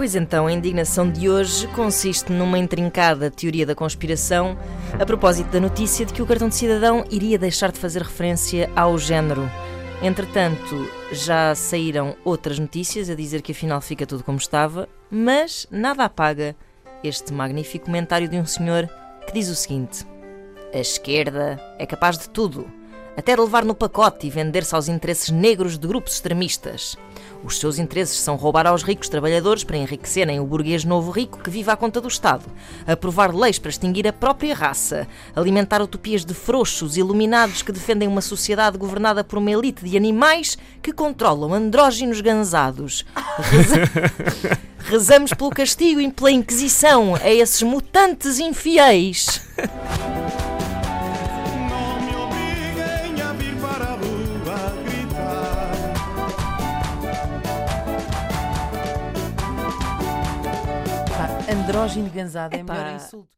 Pois então, a indignação de hoje consiste numa intrincada teoria da conspiração a propósito da notícia de que o cartão de cidadão iria deixar de fazer referência ao género. Entretanto, já saíram outras notícias a dizer que afinal fica tudo como estava, mas nada apaga este magnífico comentário de um senhor que diz o seguinte: A esquerda é capaz de tudo, até de levar no pacote e vender-se aos interesses negros de grupos extremistas. Os seus interesses são roubar aos ricos trabalhadores para enriquecerem o burguês novo rico que vive à conta do Estado, aprovar leis para extinguir a própria raça, alimentar utopias de frouxos iluminados que defendem uma sociedade governada por uma elite de animais que controlam andróginos gansados. Reza... Rezamos pelo castigo e pela Inquisição a esses mutantes infiéis. Pá, andrógino gansado é Epá. melhor insulto.